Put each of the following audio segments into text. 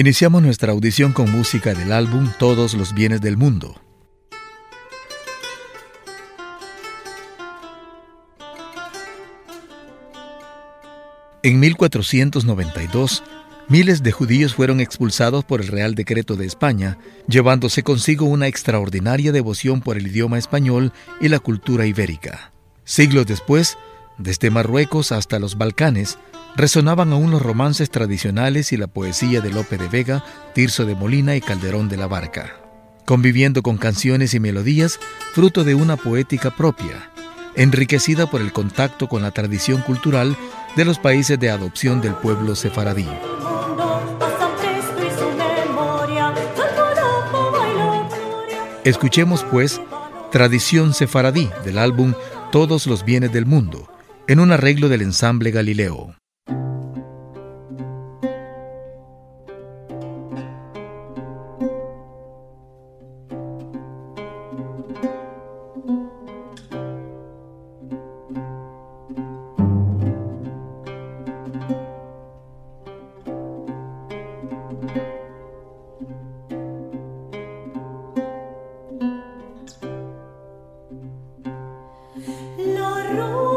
Iniciamos nuestra audición con música del álbum Todos los bienes del mundo. En 1492, miles de judíos fueron expulsados por el Real Decreto de España, llevándose consigo una extraordinaria devoción por el idioma español y la cultura ibérica. Siglos después, desde Marruecos hasta los Balcanes, resonaban aún los romances tradicionales y la poesía de Lope de Vega, Tirso de Molina y Calderón de la Barca, conviviendo con canciones y melodías fruto de una poética propia, enriquecida por el contacto con la tradición cultural de los países de adopción del pueblo sefaradí. Escuchemos pues Tradición sefaradí del álbum Todos los bienes del mundo, en un arreglo del ensamble Galileo. room.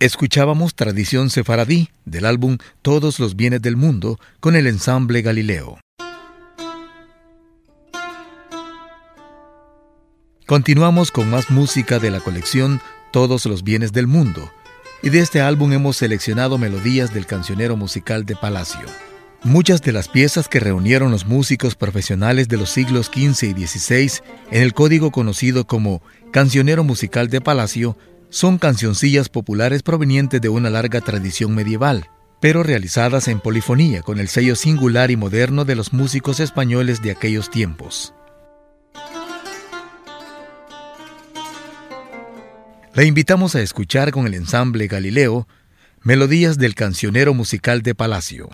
Escuchábamos Tradición Sefaradí del álbum Todos los bienes del mundo con el ensamble Galileo. Continuamos con más música de la colección Todos los bienes del mundo, y de este álbum hemos seleccionado melodías del cancionero musical de Palacio. Muchas de las piezas que reunieron los músicos profesionales de los siglos XV y XVI en el código conocido como Cancionero Musical de Palacio son cancioncillas populares provenientes de una larga tradición medieval, pero realizadas en polifonía con el sello singular y moderno de los músicos españoles de aquellos tiempos. La invitamos a escuchar con el ensamble Galileo melodías del cancionero musical de Palacio.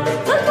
Look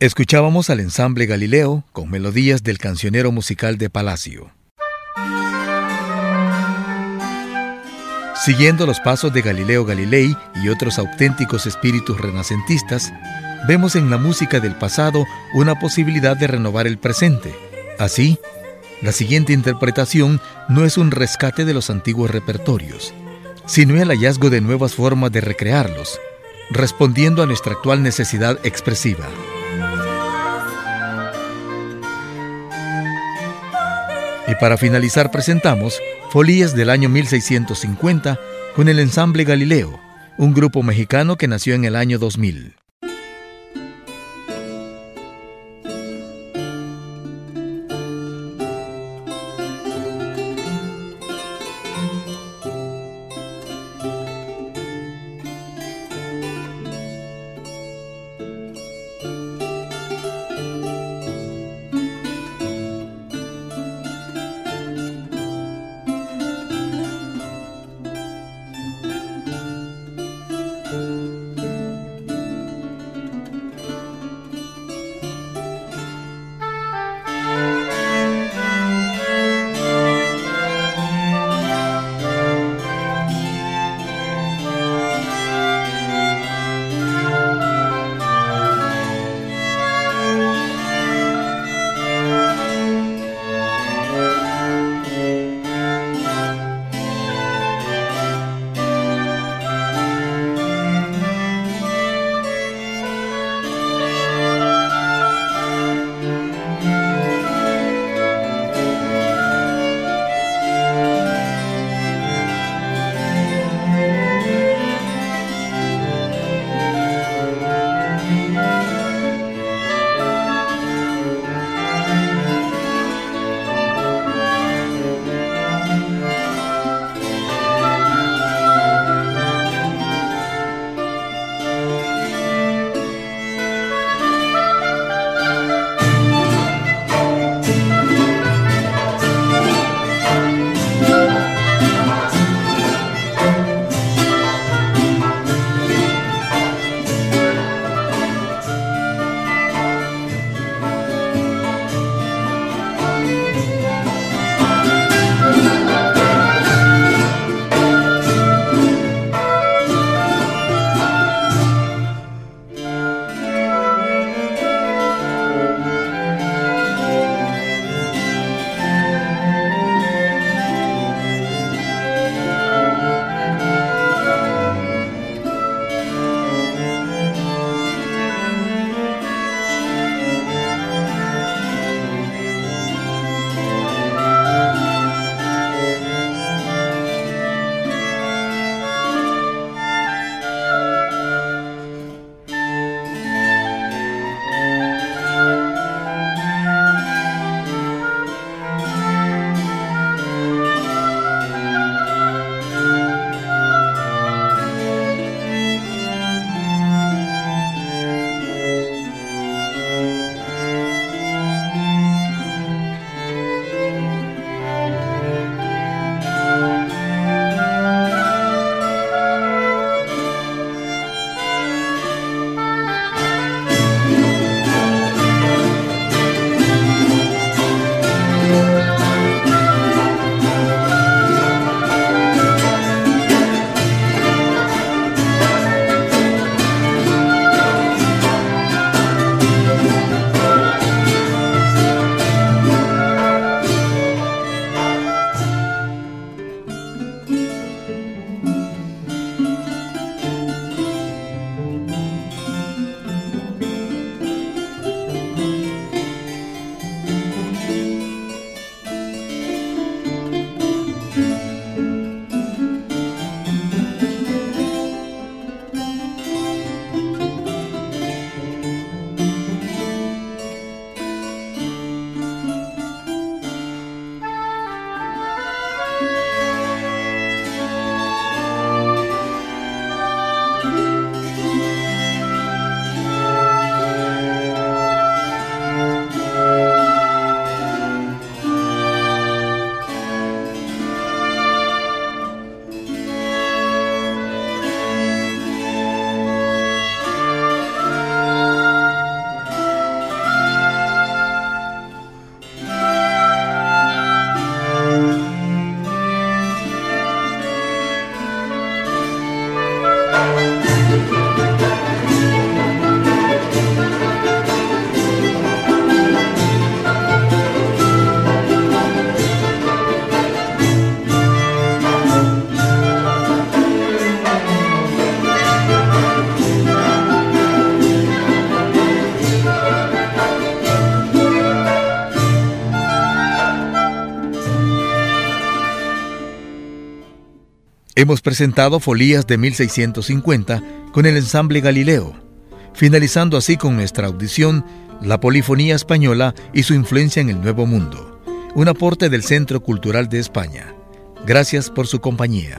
Escuchábamos al ensamble Galileo con melodías del cancionero musical de Palacio. Siguiendo los pasos de Galileo Galilei y otros auténticos espíritus renacentistas, vemos en la música del pasado una posibilidad de renovar el presente. Así, la siguiente interpretación no es un rescate de los antiguos repertorios, sino el hallazgo de nuevas formas de recrearlos, respondiendo a nuestra actual necesidad expresiva. Y para finalizar presentamos Folías del año 1650 con el ensamble Galileo, un grupo mexicano que nació en el año 2000. Hemos presentado Folías de 1650 con el ensamble Galileo, finalizando así con nuestra audición La Polifonía Española y su influencia en el Nuevo Mundo, un aporte del Centro Cultural de España. Gracias por su compañía.